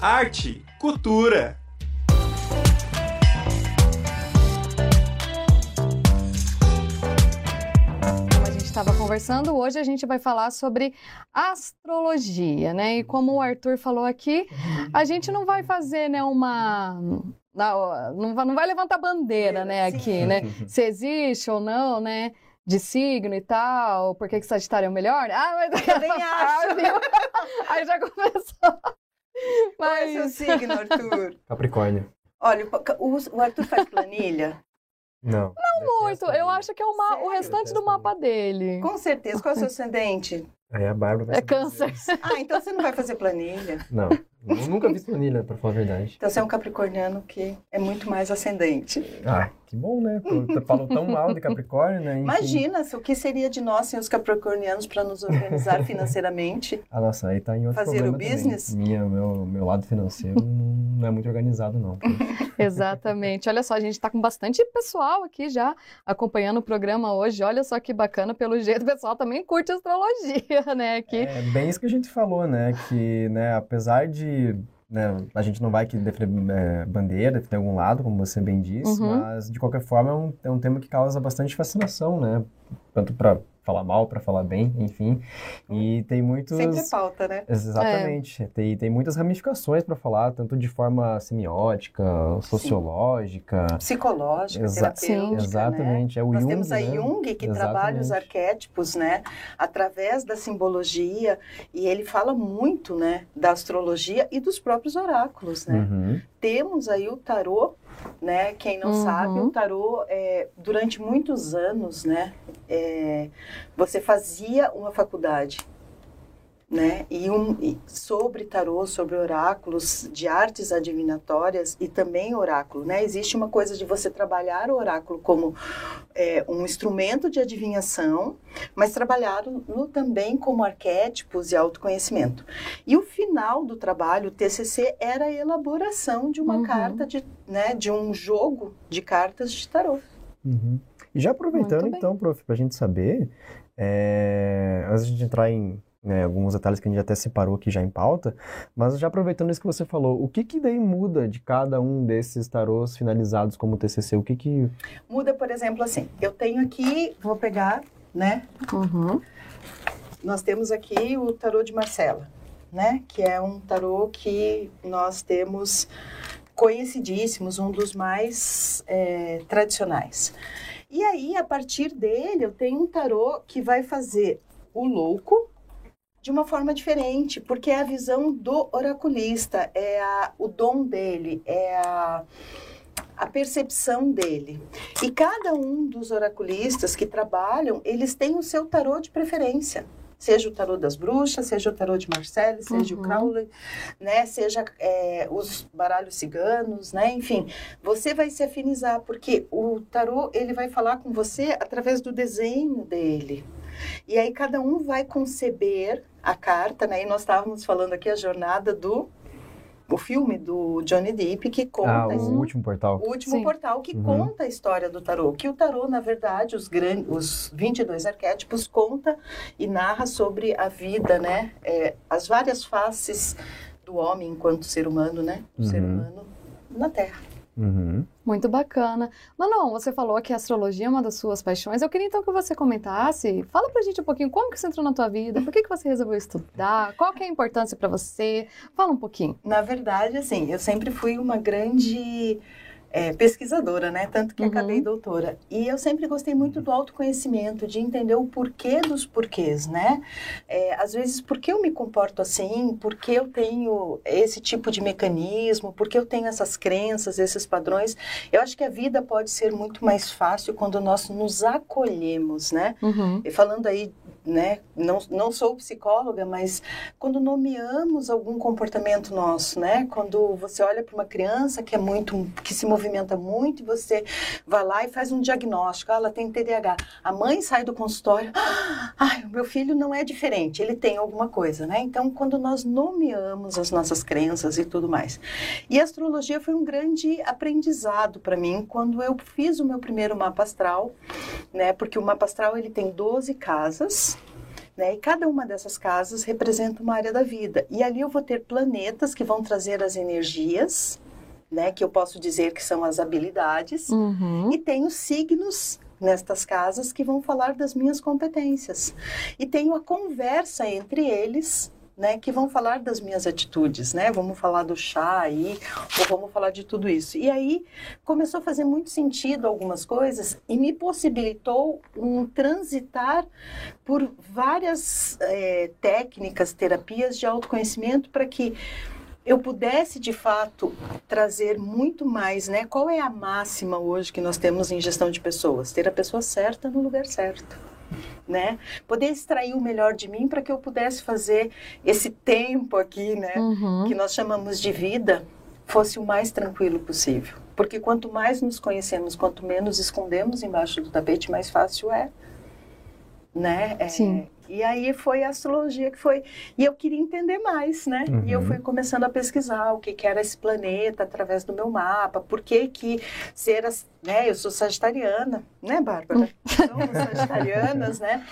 arte, cultura. Como a gente estava conversando, hoje a gente vai falar sobre astrologia, né? E como o Arthur falou aqui, a gente não vai fazer, né, uma não, não vai, não vai levantar bandeira, né, aqui, né? Se existe ou não, né? De signo e tal, por que, que Sagitário é o melhor? Ah, mas eu nem acho. Aí já começou. Mas... Qual é o seu signo, Arthur? Capricórnio. Olha, o Arthur faz planilha? Não. Não muito. Eu acho que é uma, o restante do mapa dele. Com certeza. Qual é o seu ascendente? Aí a Bárbara É câncer. Ah, então você não vai fazer planilha? Não. Eu nunca vi planilha, pra falar a verdade. Então você é um capricorniano que é muito mais ascendente. Ah, que bom, né? Tu falou tão mal de Capricórnio, né? Enfim. Imagina o que seria de nós sem os capricornianos para nos organizar financeiramente. Ah, nossa, aí tá em outro Fazer o business? Também. Minha, meu, meu lado financeiro não é muito organizado, não. Exatamente. Olha só, a gente está com bastante pessoal aqui já acompanhando o programa hoje. Olha só que bacana, pelo jeito o pessoal também curte astrologia, né? Aqui. É bem isso que a gente falou, né? Que, né, apesar de né, a gente não vai aqui defender é, bandeira, de algum lado, como você bem disse, Uhum. mas de qualquer forma é um, é um tema que causa bastante fascinação, né? Tanto para falar mal, para falar bem, enfim. E tem muitos. Sempre pauta, né? Exatamente. Tem, tem muitas ramificações para falar, tanto de forma semiótica, sociológica. Psicológica, Exa- terapêutica, exatamente. né? É o Nós Jung, temos aí né? Jung que trabalha os Exatamente. arquétipos, né, através da simbologia e ele fala muito, né, da astrologia e dos próprios oráculos, né? Uhum. Temos aí o tarô, né? Quem não Uhum. sabe, o tarô é, durante muitos anos, né? é, você fazia uma faculdade, né? E, um, e sobre tarô, sobre oráculos de artes adivinatórias e também oráculo, né? Existe uma coisa de você trabalhar o oráculo como é, um instrumento de adivinhação, mas trabalhá-lo também como arquétipos e autoconhecimento. E o final do trabalho, o TCC, era a elaboração de uma Uhum. carta, de, né, de um jogo de cartas de tarô. Uhum. E já aproveitando, então, prof, para a gente saber, é, antes de a gente entrar em né, alguns detalhes que a gente até separou aqui já em pauta, mas já aproveitando isso que você falou, o que que daí muda de cada um desses tarôs finalizados como TCC? O que que... Muda, por exemplo, assim, eu tenho aqui, vou pegar, né? Uhum. Nós temos aqui o tarô de Marcela, né? Que é um tarô que nós temos conhecidíssimos, um dos mais é, tradicionais. E aí, a partir dele, eu tenho um tarô que vai fazer o louco de uma forma diferente, porque é a visão do oraculista, é a, o dom dele, é a, a percepção dele. E cada um dos oraculistas que trabalham, eles têm o seu tarô de preferência. Seja o tarô das bruxas, seja o tarô de Marcelle, seja Uhum. o Crowley, né? Seja é, os baralhos ciganos, né? Enfim, você vai se afinizar, porque o tarô, ele vai falar com você através do desenho dele. E aí cada um vai conceber a carta, né? E nós estávamos falando aqui a jornada do o filme do Johnny Depp que conta Ah, a o último portal. o último Sim. portal que Uhum. conta a história do tarô. Que o tarô, na verdade, os, gran... os 22 arquétipos conta e narra sobre a vida, né? É, as várias faces do homem enquanto ser humano, né? O ser Uhum. humano na Terra. Uhum. Muito bacana. Manon, você falou que a astrologia é uma das suas paixões. Eu queria então que você comentasse. Fala pra gente um pouquinho como que isso entrou na tua vida, por que, que você resolveu estudar, qual que é a importância pra você. Fala um pouquinho. Na verdade, assim, eu sempre fui uma grande é, pesquisadora, né? Tanto que Uhum. acabei doutora. E eu sempre gostei muito do autoconhecimento, de entender o porquê dos porquês, né? É, às vezes, por que eu me comporto assim? Por que eu tenho esse tipo de mecanismo? Por que eu tenho essas crenças, esses padrões? Eu acho que a vida pode ser muito mais fácil quando nós nos acolhemos, né? Uhum. E falando aí, né, não, não sou psicóloga, mas quando nomeamos algum comportamento nosso, né, quando você olha para uma criança que é muito, que se movimenta muito e você vai lá e faz um diagnóstico, ah, ela tem TDAH. A mãe sai do consultório, ai, o meu filho não é diferente, ele tem alguma coisa, né? Então, quando nós nomeamos as nossas crenças e tudo mais. E a astrologia foi um grande aprendizado para mim quando eu fiz o meu primeiro mapa astral, né? Porque o mapa astral ele tem 12 casas Né? E cada uma dessas casas representa uma área da vida. E ali eu vou ter planetas que vão trazer as energias, né? Que eu posso dizer que são as habilidades. Uhum. E tenho signos nestas casas que vão falar das minhas competências. E tenho a conversa entre eles né, que vão falar das minhas atitudes, né? Vamos falar do chá aí, ou vamos falar de tudo isso. E aí começou a fazer muito sentido algumas coisas e me possibilitou um transitar por várias é, técnicas, terapias de autoconhecimento para que eu pudesse de fato trazer muito mais, né? Qual é a máxima hoje que nós temos em gestão de pessoas? Ter a pessoa certa no lugar certo né? Poder extrair o melhor de mim para que eu pudesse fazer esse tempo aqui, né? Uhum. Que nós chamamos de vida, fosse o mais tranquilo possível. Porque quanto mais nos conhecemos, quanto menos escondemos embaixo do tapete, mais fácil é, né? É, Sim. E aí foi a astrologia que foi. E eu queria entender mais, né? Uhum. E eu fui começando a pesquisar o que, que era esse planeta através do meu mapa, por que que ser. as- Né? Eu sou sagitariana, né, Bárbara? Somos sagitarianas, né?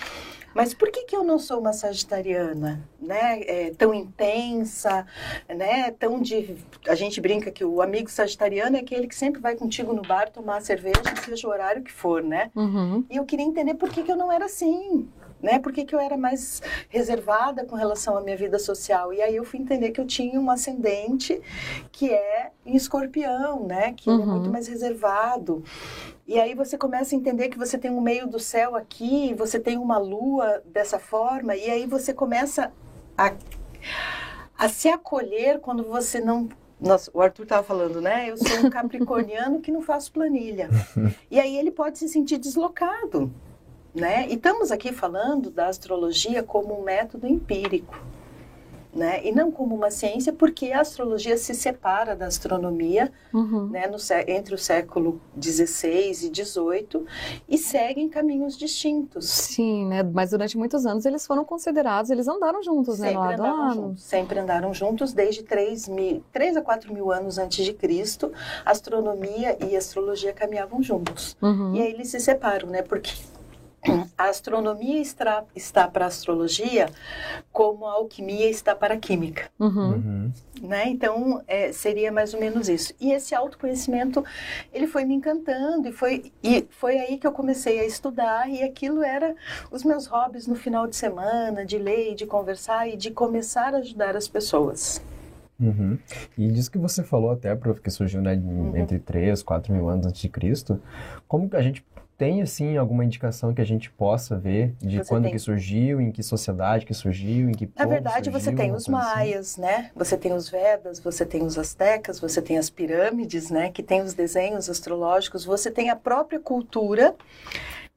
Mas por que, que eu não sou uma sagitariana, né? É, tão intensa, né? Tão de... A gente brinca que o amigo sagitariano é aquele que sempre vai contigo no bar tomar cerveja, seja o horário que for, né? Uhum. E eu queria entender por que, que eu não era assim, né? Por que, que eu era mais reservada com relação à minha vida social. E aí eu fui entender que eu tinha um ascendente que é em escorpião, né? Que ele é Uhum. muito mais reservado. E aí você começa a entender que você tem um meio do céu aqui, você tem uma lua dessa forma, e aí você começa a, a se acolher quando você não. Nossa, o Arthur estava falando, né? Eu sou um capricorniano que não faço planilha. E aí ele pode se sentir deslocado, né? E estamos aqui falando da astrologia como um método empírico, né? E não como uma ciência, porque a astrologia se separa da astronomia, Uhum. né? No, entre o século XVI e XVIII e seguem caminhos distintos. Sim, né? Mas durante muitos anos eles foram considerados, eles andaram juntos, né? Sempre Lado a andaram lado. juntos, sempre andaram juntos desde 3, mil, 3 a 4 mil anos antes de Cristo, astronomia e astrologia caminhavam juntos. Uhum. E aí eles se separam, né? Porque a astronomia está, está para a astrologia como a alquimia está para a química, Uhum. Uhum. né? Então, é, seria mais ou menos isso. E esse autoconhecimento, ele foi me encantando e foi, e foi aí que eu comecei a estudar e aquilo era os meus hobbies no final de semana, de ler, de conversar e de começar a ajudar as pessoas. Uhum. E disso que você falou até, prof, que surgiu né, Uhum. entre 3, 4 mil anos antes de Cristo, como que a gente tem, assim, alguma indicação que a gente possa ver de Você quando tem. que surgiu, em que sociedade que surgiu, em que Na verdade, você surgiu, tem uma os assim? maias, né? Você tem os Vedas, você tem os astecas, você tem as pirâmides, né? Que tem os desenhos astrológicos, você tem a própria cultura.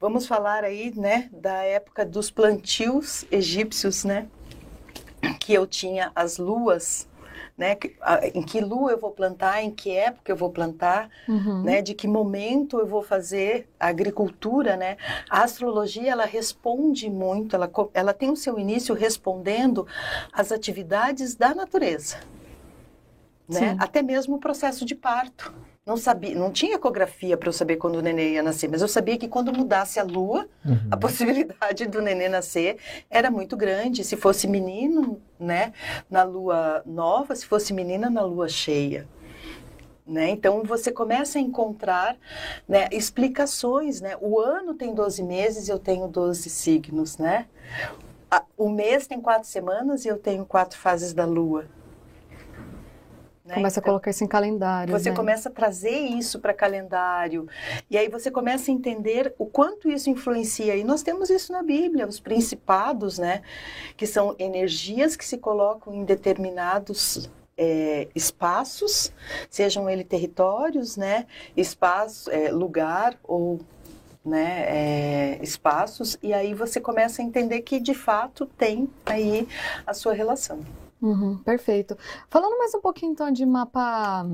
Vamos falar aí, né, da época dos plantios egípcios, né? Que eu tinha as luas, né? Em que lua eu vou plantar, em que época eu vou plantar, Uhum. né? De que momento eu vou fazer a agricultura, né? A astrologia ela responde muito, ela, ela tem o seu início respondendo às atividades da natureza, né? Sim. Até mesmo o processo de parto. Não sabia, não tinha ecografia para eu saber quando o neném ia nascer, mas eu sabia que quando mudasse a lua, Uhum. a possibilidade do neném nascer era muito grande. Se fosse menino, né, na lua nova, se fosse menina, na lua cheia. Né? Então você começa a encontrar né, explicações. Né? O ano tem 12 meses e eu tenho 12 signos. Né? O mês tem quatro semanas e eu tenho quatro fases da lua. Né? Começa a Então, colocar isso em calendário. você né? começa a trazer isso para calendário. E aí você começa a entender o quanto isso influencia. E nós temos isso na Bíblia, os principados, né? Que são energias que se colocam em determinados é, espaços, sejam eles territórios, né? Espaço, é, lugar ou né, é, espaços, e aí você começa a entender que de fato tem aí a sua relação. Uhum, perfeito. Falando mais um pouquinho então de mapa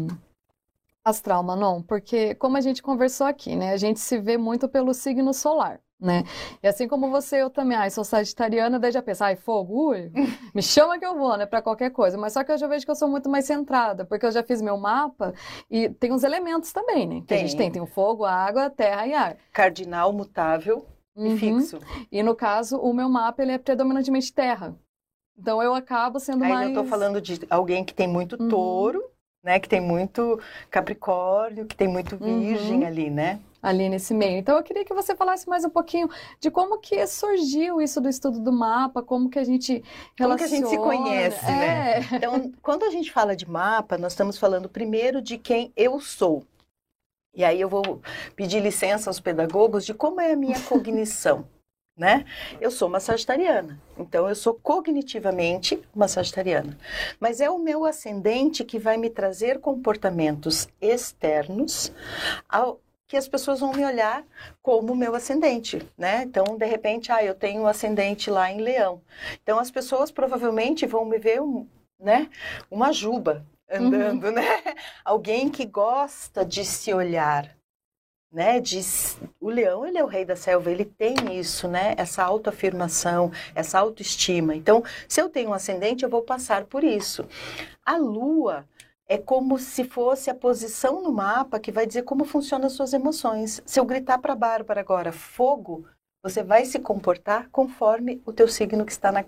astral, Manon, porque como a gente conversou aqui, né, a gente se vê muito pelo signo solar, né? E assim como você, eu também, ai, sou sagitariana, daí já pensa, ai, fogo, ui, me chama que eu vou, né, para qualquer coisa. Mas só que eu já vejo que eu sou muito mais centrada, porque eu já fiz meu mapa e tem os elementos também, né? Que a gente Tem. tem, tem o fogo, a água, a terra e ar. Cardinal mutável, e uhum. fixo. E no caso, o meu mapa ele é predominantemente terra. Então eu acabo sendo Aí mais. eu estou falando de alguém que tem muito uhum. touro, né? Que tem muito Capricórnio, que tem muito Virgem uhum. ali, né? Ali nesse meio. Então eu queria que você falasse mais um pouquinho de como que surgiu isso do estudo do mapa, como que a gente relaciona. Como que a gente se conhece, né? é. né? Então, quando a gente fala de mapa, nós estamos falando primeiro de quem eu sou. E aí eu vou pedir licença aos pedagogos de como é a minha cognição. Né? Eu sou uma sagitariana, então eu sou cognitivamente uma sagitariana. Mas é o meu ascendente que vai me trazer comportamentos externos ao, que as pessoas vão me olhar como meu ascendente, né? Então, de repente, ah, eu tenho um ascendente lá em Leão. Então, as pessoas provavelmente vão me ver, né, uma juba, andando, uhum. né? Alguém que gosta de se olhar, né? De, o leão, ele é o rei da selva, ele tem isso, né? Essa autoafirmação, essa autoestima. Então, se eu tenho um ascendente, eu vou passar por isso. A lua é como se fosse a posição no mapa que vai dizer como funcionam as suas emoções. Se eu gritar para a Bárbara agora, fogo, você vai se comportar conforme o teu signo que está na,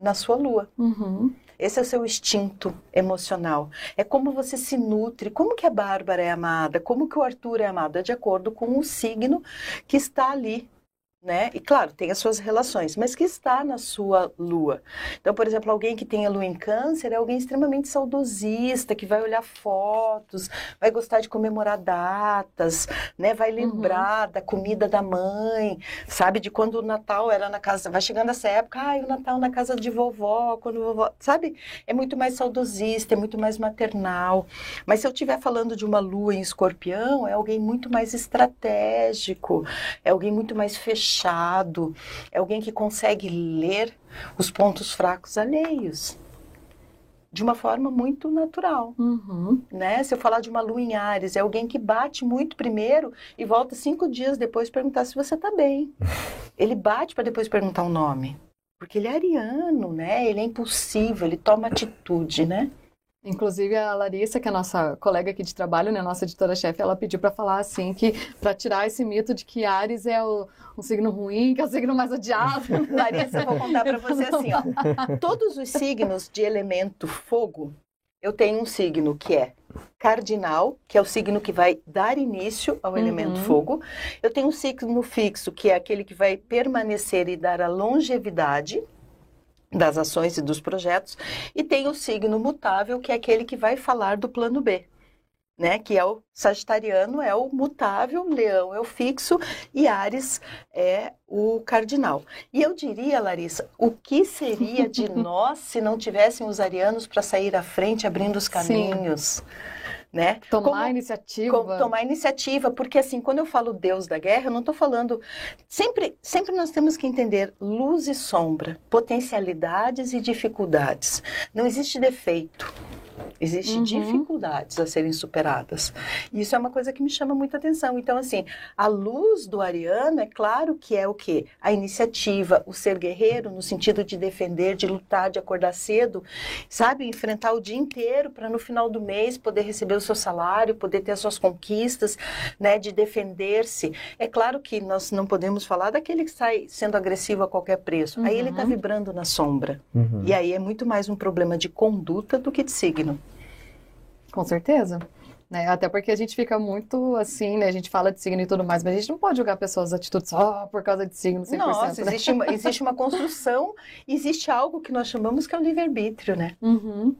na sua lua. Uhum. Esse é o seu instinto emocional. É como você se nutre, como que a Bárbara é amada, como que o Arthur é amado, é de acordo com o signo que está ali né? E claro, tem as suas relações, mas que está na sua lua. Então, por exemplo, alguém que tem a lua em câncer é alguém extremamente saudosista, que vai olhar fotos, vai gostar de comemorar datas, né? Vai uhum. lembrar uhum. da comida da mãe, sabe? De quando o Natal era na casa, vai chegando essa época, ai, o Natal na casa de vovó, quando vovó, sabe? É muito mais saudosista, é muito mais maternal. Mas se eu estiver falando de uma lua em escorpião, é alguém muito mais estratégico, é alguém muito mais fechado fechado, é alguém que consegue ler os pontos fracos alheios de uma forma muito natural, uhum. né? Se eu falar de uma lua em Ares, é alguém que bate muito primeiro e volta cinco dias depois perguntar se você está bem. Ele bate para depois perguntar o nome, porque ele é ariano, né? Ele é impulsivo, ele toma atitude, né? Inclusive a Larissa, que é a nossa colega aqui de trabalho, né, nossa editora-chefe, ela pediu para falar assim que para tirar esse mito de que Ares é o, um signo ruim, que é o signo mais odiado. Larissa, eu vou contar para você assim, ó. Todos os signos de elemento fogo, eu tenho um signo que é cardinal, que é o signo que vai dar início ao uhum. elemento fogo. Eu tenho um signo fixo, que é aquele que vai permanecer e dar a longevidade das ações e dos projetos, e tem o signo mutável, que é aquele que vai falar do plano B, né? Que é o Sagitariano é o mutável, Leão é o fixo e Ares é o cardinal. E eu diria, Larissa, o que seria de nós se não tivéssemos arianos para sair à frente, abrindo os caminhos? Sim né? Tomar como, iniciativa. Como, tomar iniciativa, porque assim, quando eu falo Deus da guerra, eu não estou falando. Sempre, sempre nós temos que entender luz e sombra, potencialidades e dificuldades. Não existe defeito. Existem uhum. dificuldades a serem superadas. E isso é uma coisa que me chama muita atenção. Então, assim, a luz do Ariano, é claro que é o quê? A iniciativa, o ser guerreiro, no sentido de defender, de lutar, de acordar cedo, sabe? Enfrentar o dia inteiro para no final do mês poder receber o seu salário, poder ter as suas conquistas, né? De defender-se. É claro que nós não podemos falar daquele que sai sendo agressivo a qualquer preço. Uhum. Aí ele está uhum. vibrando na sombra. Uhum. E aí é muito mais um problema de conduta do que de signo. Com certeza. Né? Até porque a gente fica muito assim, né? A gente fala de signo e tudo mais, mas a gente não pode julgar pessoas atitudes só por causa de signo 100%. Nossa, né? existe, uma, existe uma construção, existe algo que nós chamamos que é o livre-arbítrio, né? Uhum.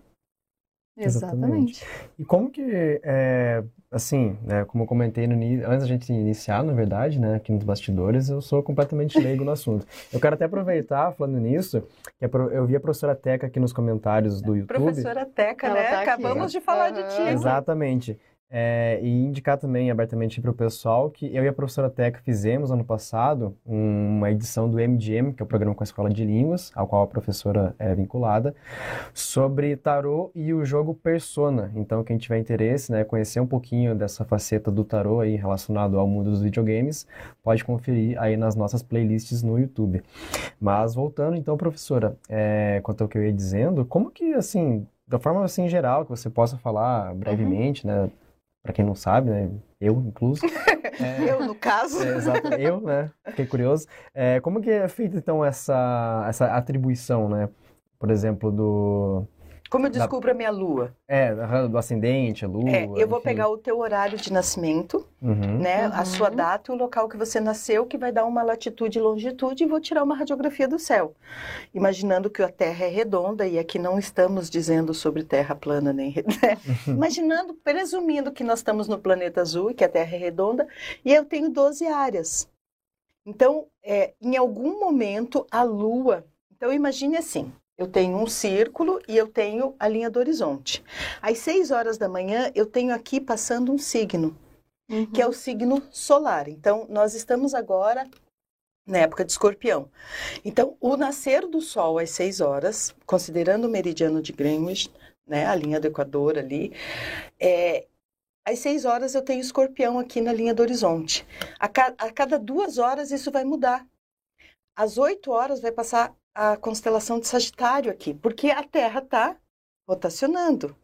Exatamente. Exatamente. E como que, é, assim, né, como eu comentei no, antes da gente iniciar, na verdade, né, aqui nos bastidores, eu sou completamente leigo no assunto. Eu quero até aproveitar, falando nisso, que eu vi a professora Teca aqui nos comentários do YouTube. Professora Teca, né? Tá Acabamos de falar uhum. de ti. Exatamente. É, e indicar também abertamente para o pessoal que eu e a professora Teca fizemos ano passado uma edição do MGM, que é o programa com a Escola de Línguas, ao qual a professora é vinculada, sobre tarô e o jogo Persona. Então, quem tiver interesse, né, conhecer um pouquinho dessa faceta do tarô aí relacionado ao mundo dos videogames, pode conferir aí nas nossas playlists no YouTube. Mas voltando então, professora, é, quanto ao que eu ia dizendo, como que assim, da forma assim geral que você possa falar brevemente, uhum. né? Para quem não sabe, né? Eu, incluso. É, eu, no caso. É, exato, eu, né? Fiquei curioso. É, como que é feita, então, essa, essa atribuição, né? Por exemplo, do como eu descubro da... a minha lua? É, do ascendente, a lua. É, eu vou enfim. pegar o teu horário de nascimento, uhum. né? Uhum. A sua data e o local que você nasceu, que vai dar uma latitude e longitude, e vou tirar uma radiografia do céu. Imaginando que a Terra é redonda, e aqui não estamos dizendo sobre Terra plana, nem. Né? Uhum. Imaginando, presumindo que nós estamos no planeta azul e que a Terra é redonda, e eu tenho 12 áreas. Então, é, em algum momento, a Lua. Então, imagine assim: eu tenho um círculo e eu tenho a linha do horizonte. Às 6 horas da manhã, eu tenho aqui passando um signo, uhum. que é o signo solar. Então, nós estamos agora na época de escorpião. Então, o nascer do sol às 6 horas, considerando o meridiano de Greenwich, né, a linha do Equador ali, é, às 6 horas eu tenho escorpião aqui na linha do horizonte. A, ca a cada duas horas isso vai mudar. Às 8 horas vai passar a constelação de Sagitário aqui, porque a Terra está rotacionando.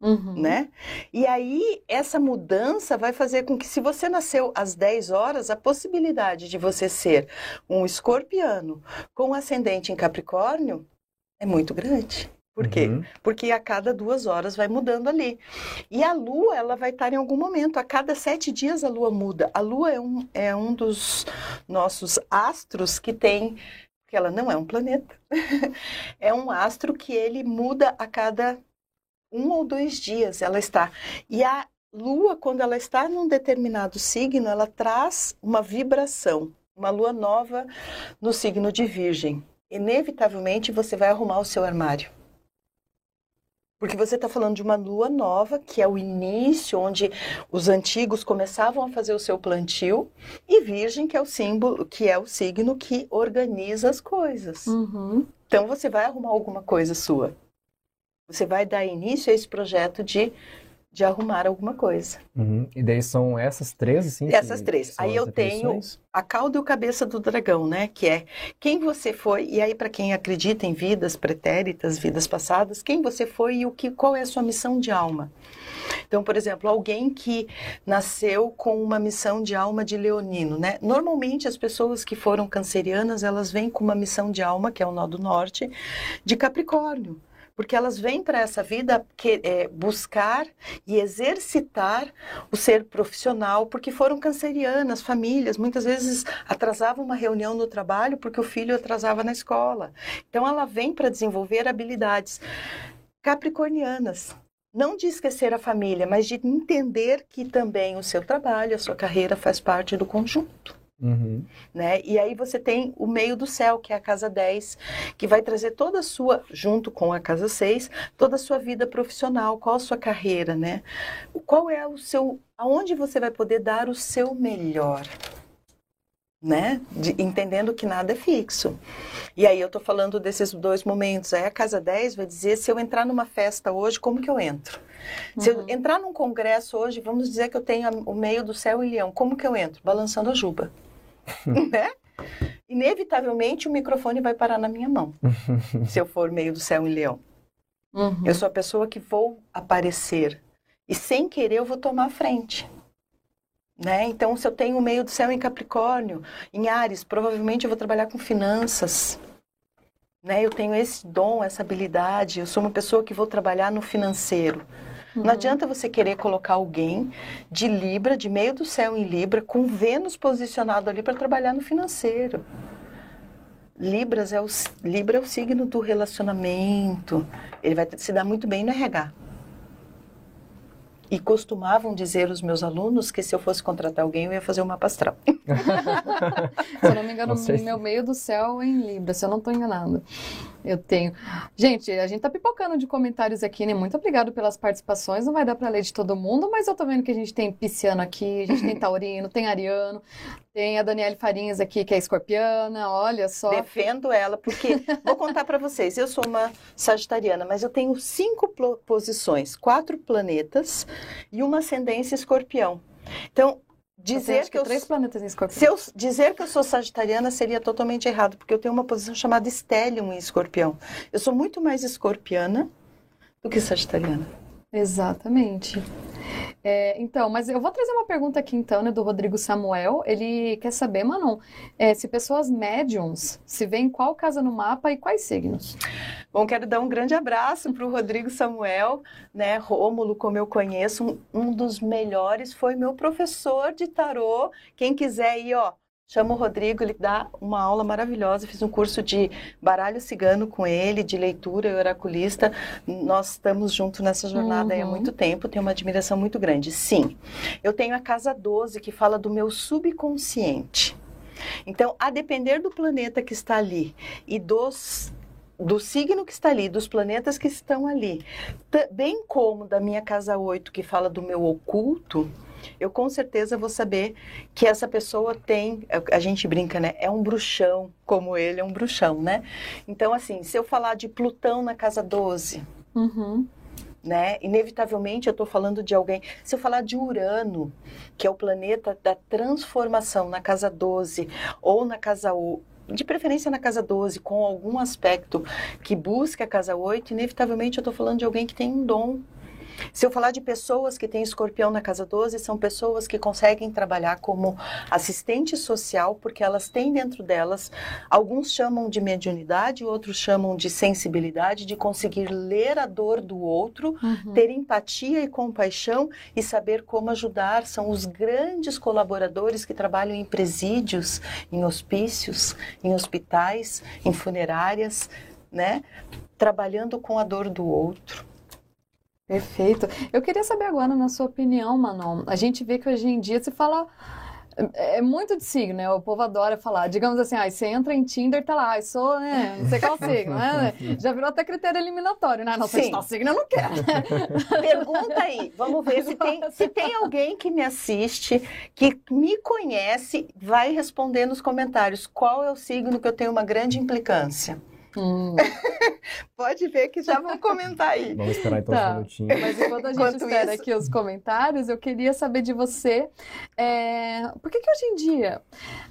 Uhum. Né? E aí, essa mudança vai fazer com que, se você nasceu às 10 horas, a possibilidade de você ser um escorpiano com ascendente em Capricórnio é muito grande. Por quê? Uhum. Porque a cada duas horas vai mudando ali. E a Lua, ela vai estar em algum momento. A cada sete dias a Lua muda. A Lua é um, é um dos nossos astros que tem porque ela não é um planeta. é um astro que ele muda a cada um ou dois dias. Ela está. E a Lua, quando ela está num determinado signo, ela traz uma vibração, uma lua nova no signo de Virgem. Inevitavelmente você vai arrumar o seu armário. Porque você está falando de uma lua nova, que é o início, onde os antigos começavam a fazer o seu plantio, e Virgem, que é o símbolo, que é o signo que organiza as coisas. Uhum. Então você vai arrumar alguma coisa sua. Você vai dar início a esse projeto de de arrumar alguma coisa. Uhum. E daí são essas três, assim? Essas três. Aí eu tenho a cauda e o cabeça do dragão, né? Que é quem você foi, e aí para quem acredita em vidas pretéritas, vidas passadas, quem você foi e o que, qual é a sua missão de alma. Então, por exemplo, alguém que nasceu com uma missão de alma de leonino, né? Normalmente as pessoas que foram cancerianas, elas vêm com uma missão de alma, que é o nó do norte, de Capricórnio porque elas vêm para essa vida que, é, buscar e exercitar o ser profissional, porque foram cancerianas, famílias, muitas vezes atrasavam uma reunião no trabalho porque o filho atrasava na escola. Então ela vem para desenvolver habilidades capricornianas. Não de esquecer a família, mas de entender que também o seu trabalho, a sua carreira faz parte do conjunto. Uhum. Né? E aí você tem o meio do céu, que é a casa 10, que vai trazer toda a sua, junto com a casa 6, toda a sua vida profissional, qual a sua carreira, né? Qual é o seu. aonde você vai poder dar o seu melhor. Né? De, entendendo que nada é fixo. E aí eu tô falando desses dois momentos. Aí a casa 10 vai dizer se eu entrar numa festa hoje, como que eu entro? Uhum. Se eu uhum. entrar num congresso hoje, vamos dizer que eu tenho o meio do céu e leão, como que eu entro? Balançando a juba. né? Inevitavelmente o microfone vai parar na minha mão, se eu for meio do céu em leão. Uhum. Eu sou a pessoa que vou aparecer e sem querer eu vou tomar a frente. Né? Então, se eu tenho o meio do céu em Capricórnio, em Ares, provavelmente eu vou trabalhar com finanças. Né? Eu tenho esse dom, essa habilidade. Eu sou uma pessoa que vou trabalhar no financeiro. Uhum. Não adianta você querer colocar alguém de Libra, de meio do céu em Libra, com Vênus posicionado ali para trabalhar no financeiro. Libras é o, Libra é o signo do relacionamento. Ele vai se dar muito bem no RH. E costumavam dizer os meus alunos que se eu fosse contratar alguém, eu ia fazer uma mapa astral. se eu não me engano, meu meio do céu é em Libra, se eu não estou enganando. Eu tenho. Gente, a gente tá pipocando de comentários aqui, né? Muito obrigado pelas participações. Não vai dar para ler de todo mundo, mas eu tô vendo que a gente tem pisciano aqui, a gente tem taurino, tem ariano, tem a Daniele Farinhas aqui, que é escorpiana, olha só. Defendo ela, porque vou contar para vocês. Eu sou uma sagitariana, mas eu tenho cinco posições, quatro planetas e uma ascendência escorpião. Então, dizer que, que eu três planetas em escorpião. Se eu dizer que eu sou sagitariana seria totalmente errado, porque eu tenho uma posição chamada Stellium em escorpião. Eu sou muito mais escorpiana do que sagitariana. Exatamente. É, então, mas eu vou trazer uma pergunta aqui então, né, do Rodrigo Samuel. Ele quer saber, Manon, é, se pessoas médiums se vê em qual casa no mapa e quais signos? Bom, quero dar um grande abraço para o Rodrigo Samuel, né? Rômulo, como eu conheço, um, um dos melhores, foi meu professor de tarô. Quem quiser aí, ó, Chama o Rodrigo, ele dá uma aula maravilhosa. Fiz um curso de baralho cigano com ele, de leitura e oraculista. Nós estamos juntos nessa jornada uhum. há muito tempo, tenho uma admiração muito grande. Sim, eu tenho a casa 12 que fala do meu subconsciente. Então, a depender do planeta que está ali e dos do signo que está ali, dos planetas que estão ali, bem como da minha casa 8 que fala do meu oculto, eu com certeza vou saber que essa pessoa tem, a gente brinca, né? É um bruxão, como ele é um bruxão, né? Então, assim, se eu falar de Plutão na casa 12, uhum. né? Inevitavelmente eu estou falando de alguém. Se eu falar de Urano, que é o planeta da transformação na casa 12 ou na casa de preferência na casa 12, com algum aspecto que busque a casa 8, inevitavelmente eu estou falando de alguém que tem um dom se eu falar de pessoas que têm escorpião na casa 12, são pessoas que conseguem trabalhar como assistente social, porque elas têm dentro delas, alguns chamam de mediunidade, outros chamam de sensibilidade, de conseguir ler a dor do outro, uhum. ter empatia e compaixão e saber como ajudar. São os grandes colaboradores que trabalham em presídios, em hospícios, em hospitais, em funerárias, né? Trabalhando com a dor do outro. Perfeito. Eu queria saber agora, na sua opinião, Manon, a gente vê que hoje em dia se fala é, é muito de signo, né? O povo adora falar. Digamos assim, ah, você entra em Tinder, tá lá, ah, sou, né? Não sei qual signo, né? Já virou até critério eliminatório, né? Não, sei qual signo eu não quero. Pergunta aí, vamos ver se tem, se tem alguém que me assiste, que me conhece, vai responder nos comentários qual é o signo que eu tenho uma grande implicância. Hum. Pode ver que já vão comentar aí. Vamos esperar então tá. um minutinho. Mas enquanto a gente Enquanto espera isso... aqui os comentários, eu queria saber de você, é... por que que hoje em dia,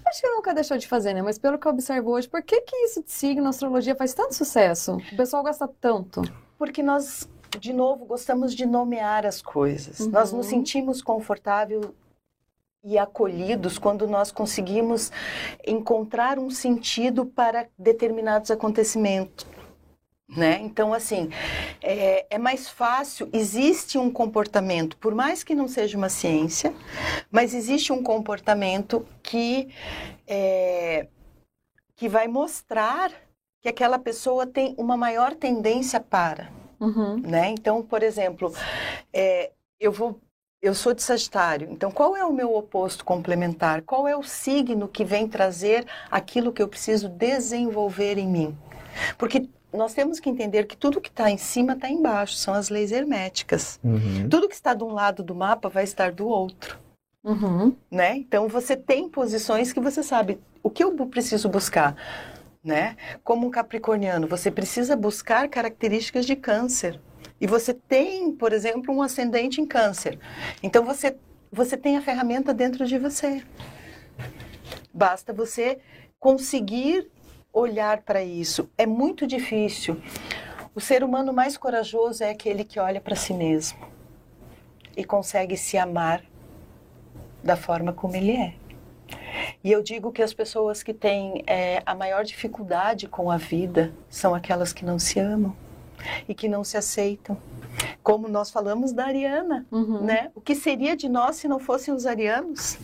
acho que nunca deixou de fazer, né? Mas pelo que eu observo hoje, por que que isso de signo, astrologia faz tanto sucesso? O pessoal gosta tanto? Porque nós de novo, gostamos de nomear as coisas. Uhum. Nós nos sentimos confortável e acolhidos quando nós conseguimos encontrar um sentido para determinados acontecimentos. Né? Então, assim, é, é, mais fácil. Existe um comportamento, por mais que não seja uma ciência, mas existe um comportamento que, é, que vai mostrar que aquela pessoa tem uma maior tendência para. Uhum. Né? Então, por exemplo, é, eu vou eu sou de Sagitário, então qual é o meu oposto complementar? Qual é o signo que vem trazer aquilo que eu preciso desenvolver em mim? Porque nós temos que entender que tudo que está em cima está embaixo, são as leis herméticas. Uhum. Tudo que está de um lado do mapa vai estar do outro. Uhum. Né? Então você tem posições que você sabe o que eu preciso buscar. Né? Como um capricorniano, você precisa buscar características de câncer. E você tem, por exemplo, um ascendente em câncer. Então você, você tem a ferramenta dentro de você. Basta você conseguir olhar para isso. É muito difícil. O ser humano mais corajoso é aquele que olha para si mesmo e consegue se amar da forma como ele é. E eu digo que as pessoas que têm é, a maior dificuldade com a vida são aquelas que não se amam e que não se aceitam. Como nós falamos da Ariana, uhum. né? O que seria de nós se não fossem os arianos?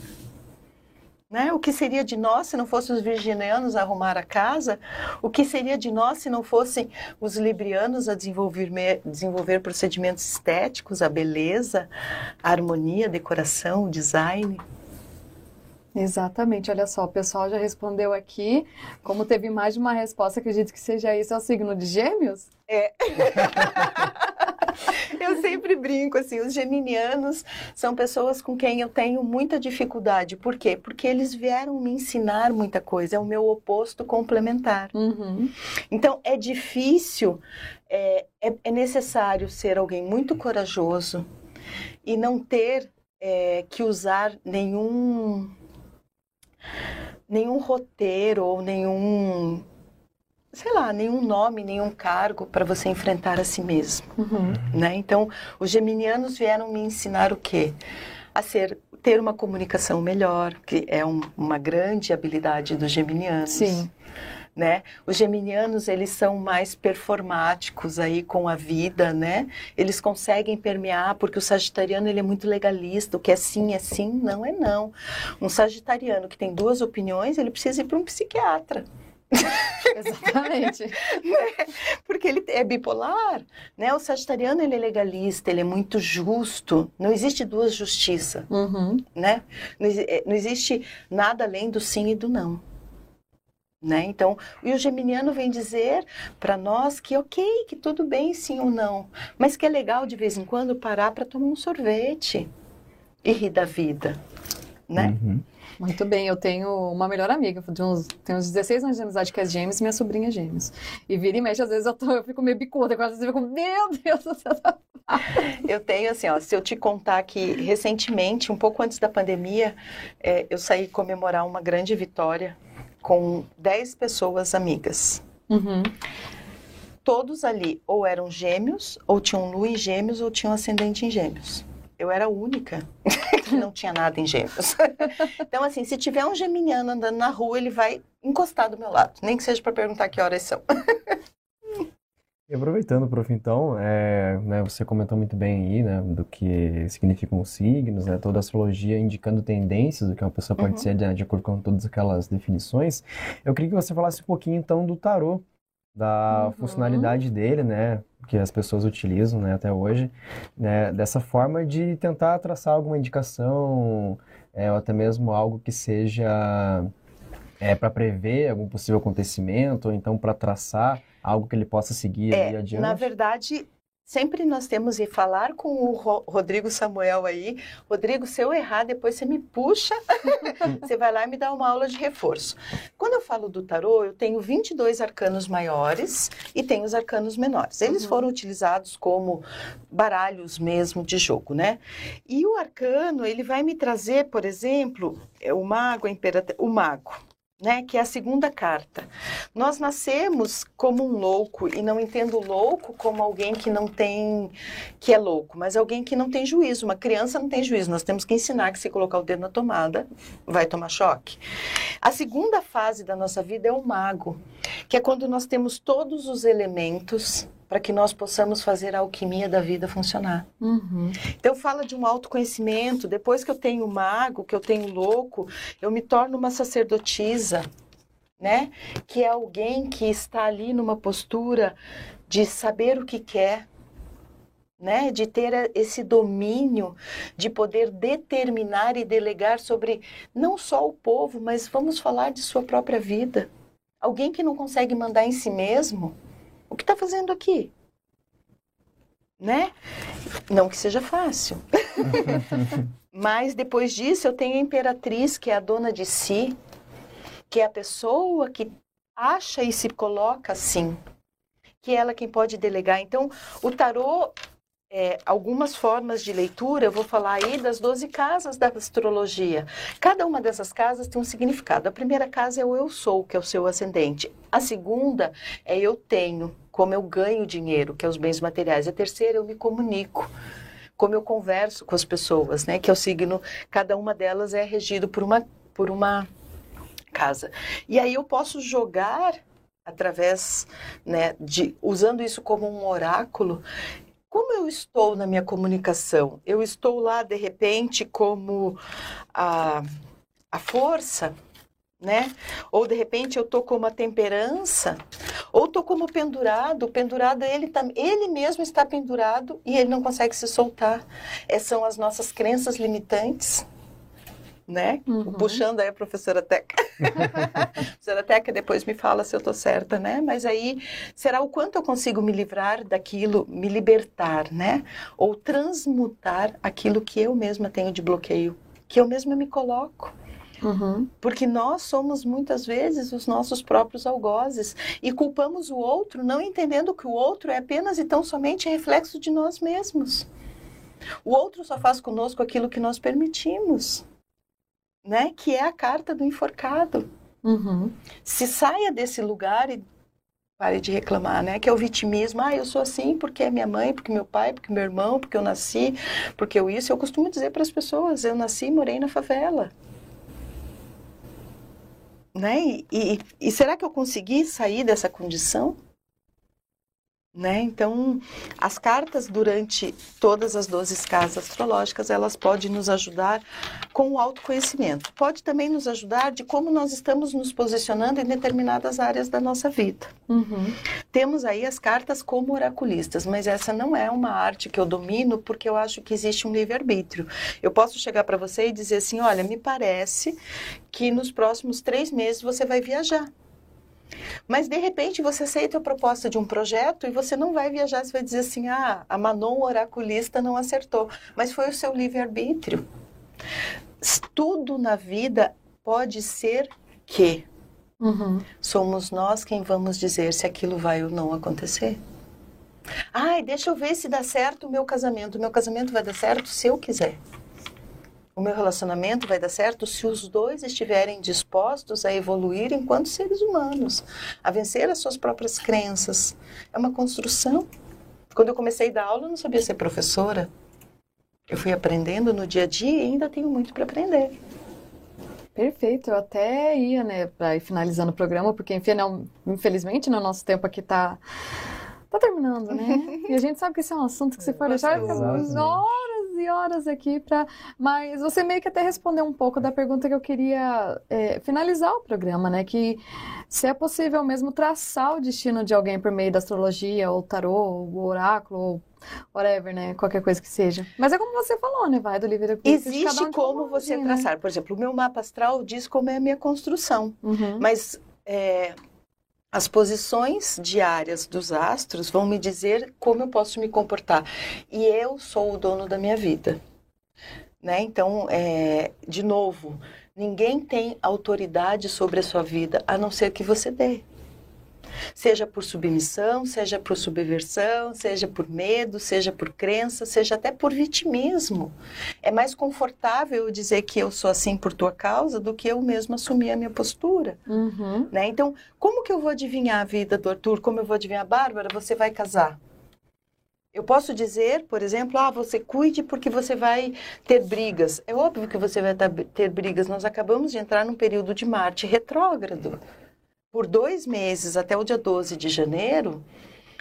Né? O que seria de nós se não fossem os virginianos a arrumar a casa? O que seria de nós se não fossem os librianos a desenvolver, desenvolver procedimentos estéticos, a beleza, a harmonia, a decoração, o design? Exatamente, olha só, o pessoal já respondeu aqui. Como teve mais de uma resposta, acredito que seja isso, é o signo de gêmeos? É. eu sempre brinco assim, os geminianos são pessoas com quem eu tenho muita dificuldade. Por quê? Porque eles vieram me ensinar muita coisa, é o meu oposto complementar. Uhum. Então, é difícil, é, é, é necessário ser alguém muito corajoso e não ter é, que usar nenhum nenhum roteiro ou nenhum sei lá, nenhum nome, nenhum cargo para você enfrentar a si mesmo, Uhum. né? Então, os geminianos vieram me ensinar o quê? A ser ter uma comunicação melhor, que é um- uma grande habilidade dos geminianos. Sim. Né? Os geminianos, eles são mais performáticos aí com a vida, né? Eles conseguem permear, porque o sagitariano, ele é muito legalista, o que é sim é sim, não é não. Um sagitariano que tem duas opiniões, ele precisa ir para um psiquiatra, Exatamente. porque ele é bipolar, né? O sagitariano, ele é legalista, ele é muito justo, não existe duas justiças, Uhum. né? Não, eh, não existe nada além do sim e do não. Né? Então, e o geminiano vem dizer para nós que ok, que tudo bem sim ou não, mas que é legal de vez em quando parar para tomar um sorvete e rir da vida, né? Uhum. Muito bem, eu tenho uma melhor amiga, de uns, tenho uns 16 anos de amizade que é gêmeos e minha sobrinha é gêmeos. E vira e mexe, às vezes eu, tô, eu fico meio bicuda, quase eu fico, meu Deus do céu. Eu tenho assim, ó, se eu te contar que recentemente, um pouco antes da pandemia, eh, eu saí comemorar uma grande vitória com 10 pessoas amigas. Uhum. todos ali ou eram gêmeos, ou tinham lua em gêmeos, ou tinham ascendente em gêmeos. Eu era a única que não tinha nada em gêmeos. Então, assim, se tiver um geminiano andando na rua, ele vai encostar do meu lado, nem que seja para perguntar que horas são. E aproveitando, prof, então, é, né, você comentou muito bem aí, né, do que significam os signos, né, toda a astrologia indicando tendências do que uma pessoa pode Uhum. ser de, de acordo com todas aquelas definições. Eu queria que você falasse um pouquinho, então, do tarô, da Uhum. funcionalidade dele, né, que as pessoas utilizam, né, até hoje, né, dessa forma de tentar traçar alguma indicação, é, ou até mesmo algo que seja é, para prever algum possível acontecimento, ou então para traçar algo que ele possa seguir ali É, adiante. na verdade, sempre nós temos que falar com o Ro- Rodrigo Samuel aí. Rodrigo, se eu errar, depois você me puxa, você vai lá e me dá uma aula de reforço. Quando eu falo do tarô, eu tenho 22 arcanos maiores e tenho os arcanos menores. Eles Uhum. foram utilizados como baralhos mesmo de jogo, né? E o arcano, ele vai me trazer, por exemplo, é o mago, a imperatriz, o mago. Né, que é a segunda carta. Nós nascemos como um louco e não entendo louco como alguém que não tem, que é louco, mas alguém que não tem juízo. Uma criança não tem juízo. Nós temos que ensinar que se colocar o dedo na tomada, vai tomar choque. A segunda fase da nossa vida é o mago, que é quando nós temos todos os elementos para que nós possamos fazer a alquimia da vida funcionar. Uhum. Então fala de um autoconhecimento. Depois que eu tenho mago, que eu tenho louco, eu me torno uma sacerdotisa, né? Que é alguém que está ali numa postura de saber o que quer, né? De ter esse domínio, de poder determinar e delegar sobre não só o povo, mas vamos falar de sua própria vida. Alguém que não consegue mandar em si mesmo, o que está fazendo aqui? Né? Não que seja fácil. Mas depois disso eu tenho a imperatriz, que é a dona de si, que é a pessoa que acha e se coloca assim, que é ela quem pode delegar. Então, o tarô, é, algumas formas de leitura, eu vou falar aí das 12 casas da astrologia. Cada uma dessas casas tem um significado. A primeira casa é o eu sou, que é o seu ascendente. A segunda é eu tenho, como eu ganho dinheiro, que é os bens materiais. A terceira, eu me comunico como eu converso com as pessoas, né? Que é o signo, cada uma delas é regido por uma, por uma casa. E aí eu posso jogar através, né, de usando isso como um oráculo. Como eu estou na minha comunicação? Eu estou lá de repente como a, a força, né? Ou de repente eu tô como a temperança, ou tô como pendurado. Pendurado ele tá, ele mesmo está pendurado e ele não consegue se soltar. Essas são as nossas crenças limitantes, né? Uhum. Puxando aí a professora Teca. a professora Teca depois me fala se eu tô certa, né? Mas aí será o quanto eu consigo me livrar daquilo, me libertar, né? Ou transmutar aquilo que eu mesma tenho de bloqueio, que eu mesma me coloco. Uhum. Porque nós somos muitas vezes os nossos próprios algozes e culpamos o outro, não entendendo que o outro é apenas e tão somente reflexo de nós mesmos. O outro só faz conosco aquilo que nós permitimos, né? Que é a carta do enforcado. Uhum. Se saia desse lugar e Pare de reclamar, né? Que é o vitimismo. Ah, eu sou assim porque é minha mãe, porque meu pai, porque meu irmão, porque eu nasci, porque eu isso. Eu costumo dizer para as pessoas: eu nasci e morei na favela. Né? E, e, e será que eu consegui sair dessa condição? Né? Então, as cartas durante todas as 12 casas astrológicas, elas podem nos ajudar com o autoconhecimento. Pode também nos ajudar de como nós estamos nos posicionando em determinadas áreas da nossa vida. Uhum. Temos aí as cartas como oraculistas, mas essa não é uma arte que eu domino porque eu acho que existe um livre-arbítrio. Eu posso chegar para você e dizer assim, olha, me parece que nos próximos três meses você vai viajar. Mas de repente você aceita a proposta de um projeto e você não vai viajar, você vai dizer assim: ah, a Manon oraculista não acertou. Mas foi o seu livre-arbítrio. Tudo na vida pode ser que Uhum. somos nós quem vamos dizer se aquilo vai ou não acontecer. Ai, deixa eu ver se dá certo o meu casamento. O meu casamento vai dar certo se eu quiser. O meu relacionamento vai dar certo se os dois estiverem dispostos a evoluir enquanto seres humanos, a vencer as suas próprias crenças. É uma construção. Quando eu comecei a dar aula, eu não sabia ser professora. Eu fui aprendendo no dia a dia e ainda tenho muito para aprender. Perfeito, eu até ia, né, para ir finalizando o programa, porque infelizmente no nosso tempo aqui tá tá terminando, né? E a gente sabe que esse é um assunto que se for deixar Exatamente. horas horas aqui para, mas você meio que até respondeu um pouco da pergunta que eu queria é, finalizar o programa, né? Que se é possível mesmo traçar o destino de alguém por meio da astrologia, ou tarô, ou oráculo, ou whatever, né? Qualquer coisa que seja. Mas é como você falou, né? Vai do livre Existe um como você né? traçar. Por exemplo, o meu mapa astral diz como é a minha construção. Uhum. Mas é, as posições diárias dos astros vão me dizer como eu posso me comportar. E eu sou o dono da minha vida. Né? Então, é, de novo, ninguém tem autoridade sobre a sua vida a não ser que você dê. Seja por submissão, seja por subversão, seja por medo, seja por crença, seja até por vitimismo. É mais confortável eu dizer que eu sou assim por tua causa do que eu mesmo assumir a minha postura. Uhum. Né? Então, como que eu vou adivinhar a vida do Arthur? Como eu vou adivinhar a Bárbara? Você vai casar. Eu posso dizer, por exemplo, ah, você cuide porque você vai ter brigas. É óbvio que você vai ter brigas. Nós acabamos de entrar num período de Marte retrógrado. Por dois meses, até o dia 12 de janeiro,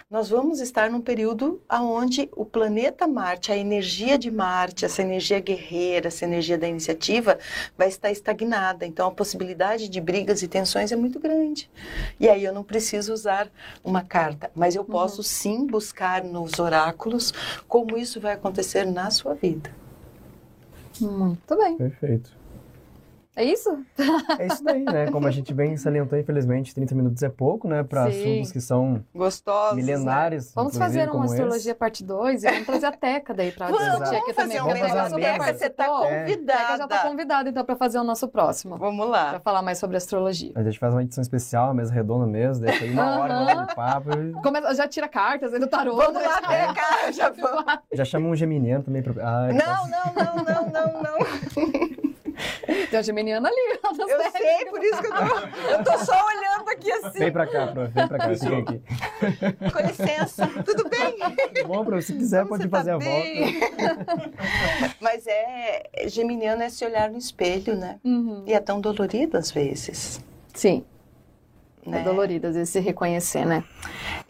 nós vamos estar num período onde o planeta Marte, a energia de Marte, essa energia guerreira, essa energia da iniciativa, vai estar estagnada. Então, a possibilidade de brigas e tensões é muito grande. E aí eu não preciso usar uma carta, mas eu posso sim buscar nos oráculos como isso vai acontecer na sua vida. Muito bem. Perfeito. É isso? É isso daí, né? Como a gente bem salientou, infelizmente, 30 minutos é pouco, né? Para assuntos que são Gostosos. né? milenares. Vamos inclusive, fazer uma como esse. astrologia parte 2 e vamos trazer a Teca daí pra Vamos, discutir aqui vamos também. fazer um Vamos fazer negócio. uma Teca, você está É. convidada. Teca já tá convidada então para fazer o nosso próximo, Vamos para lá. falar mais sobre astrologia. A gente faz uma edição especial, mesa redonda mesmo, deixa aí uma hora de papo. e Começa, já tira cartas aí do tarô. Vamos né? lá, Teca, já vamos. Já chama um geminiano também pra. Ai, Não, não, não, não, não, não. Tem a geminiana ali. nas Eu sei, por isso que eu tô, eu tô só olhando aqui assim. Vem pra cá, Pro, vem pra cá, fica aqui. Com licença, tudo bem? Bom, Pro, se quiser, pode Você fazer tá a bem? volta. Mas é, geminiano é se olhar no espelho, né? Uhum. E é tão dolorido às vezes. Sim, Né? é dolorido às vezes se reconhecer, né?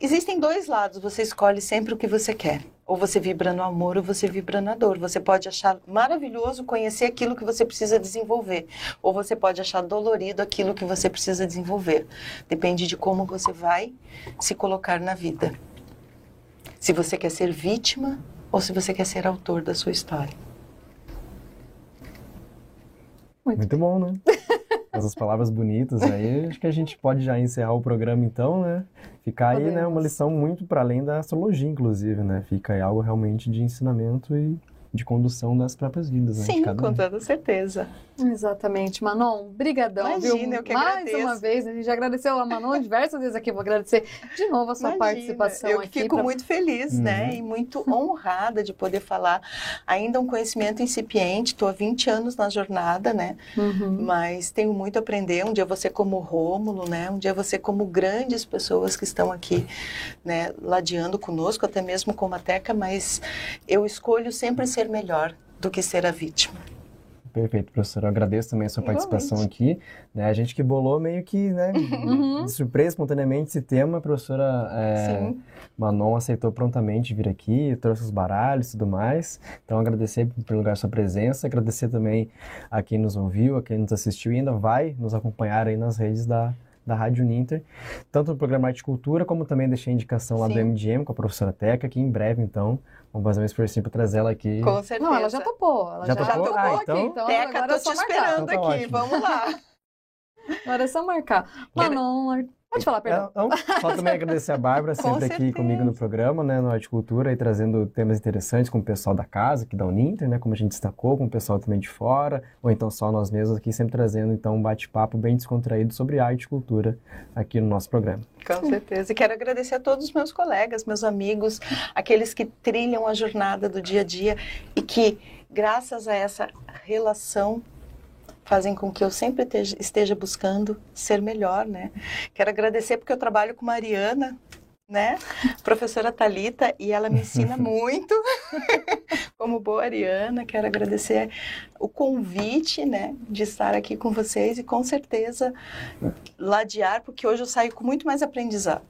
Existem dois lados, você escolhe sempre o que você quer. Ou você vibra no amor ou você vibra na dor. Você pode achar maravilhoso conhecer aquilo que você precisa desenvolver. Ou você pode achar dolorido aquilo que você precisa desenvolver. Depende de como você vai se colocar na vida. Se você quer ser vítima ou se você quer ser autor da sua história. Muito bom, né? Essas palavras bonitas aí, acho que a gente pode já encerrar o programa então, né? Ficar aí, né, uma Podemos. lição muito para além da astrologia, inclusive, né? Fica aí algo realmente de ensinamento e de condução das próprias vidas, né? de Sim, cada com um. toda certeza. Exatamente, Manon, brigadão, Imagina, viu? eu que Mais agradeço. uma vez, a gente já agradeceu a Manon diversas vezes aqui, vou agradecer de novo a sua Imagina, participação eu aqui. fico pra- muito feliz, né? Uhum. E muito honrada de poder falar. Ainda um conhecimento incipiente, estou há 20 anos na jornada, né? Uhum. Mas tenho muito a aprender. Um dia você como Rômulo, né? Um dia você como grandes pessoas que estão aqui, né? Ladeando conosco, até mesmo como a Teca, mas eu escolho sempre ser melhor do que ser a vítima. Perfeito, professor. Eu agradeço também a sua Igualmente. participação aqui. Né? A gente que bolou meio que, né, Uhum. de surpresa, espontaneamente, esse tema. A professora é. Manon aceitou prontamente vir aqui, trouxe os baralhos e tudo mais. Então, agradecer, em primeiro lugar, a sua presença. Agradecer também a quem nos ouviu, a quem nos assistiu e ainda vai nos acompanhar aí nas redes da, da Rádio Ninter. Tanto no programa Arte e Cultura, como também deixei a indicação lá do Sim. MDM com a professora Teca, que em breve, então, vamos fazer um esforcinho para trazer ela aqui. Com certeza. Não, ela já topou. Ela Já já, topou? topou Ah, aqui, então- então Teca, agora tô é te só marcar. esperando Então tá aqui. ótimo. Vamos lá. Agora é só marcar. Quero- Manon, pode falar, perdão. Então, só também agradecer a Bárbara, Com sempre aqui certeza. comigo no programa, né, no Arte e Cultura, e trazendo temas interessantes com o pessoal da casa, aqui da Uninter, né, como a gente destacou, com o pessoal também de fora, ou então só nós mesmos aqui, sempre trazendo, então, um bate-papo bem descontraído sobre arte e cultura aqui no nosso programa. Com certeza. E quero agradecer a todos os meus colegas, meus amigos, aqueles que trilham a jornada do dia a dia e que, graças a essa relação, fazem com que eu sempre esteja, buscando ser melhor, né? Quero agradecer porque eu trabalho com Mariana, né? Professora Talita e ela me ensina muito como boa ariana. Quero agradecer o convite, né, de estar aqui com vocês e com certeza ladear, porque hoje eu saio com muito mais aprendizado.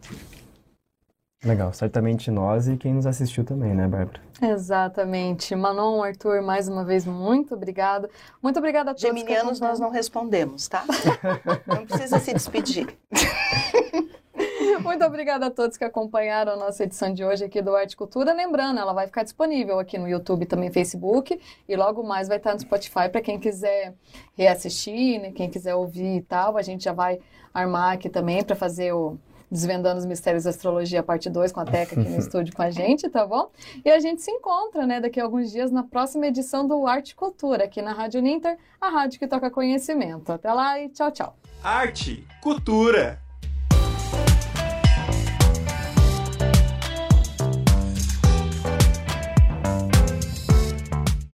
Legal, certamente nós e quem nos assistiu também, né, Bárbara? Exatamente. Manon, Arthur, mais uma vez, muito obrigada. Muito obrigada a todos. que Geminianos nós não respondemos, tá? Não precisa se despedir. Muito obrigada a todos que acompanharam a nossa edição de hoje aqui do Arte Cultura. Lembrando, ela vai ficar disponível aqui no YouTube e também no Facebook. E logo mais vai estar no Spotify para quem quiser reassistir, né? Quem quiser ouvir e tal. A gente já vai armar aqui também para fazer o Desvendando os Mistérios da Astrologia, parte 2, com a Teca aqui no estúdio com a gente, tá bom? E a gente se encontra, né, daqui a alguns dias na próxima edição do Arte e Cultura, aqui na Rádio Ninter, a rádio que toca conhecimento. Até lá e tchau, tchau. Arte, cultura.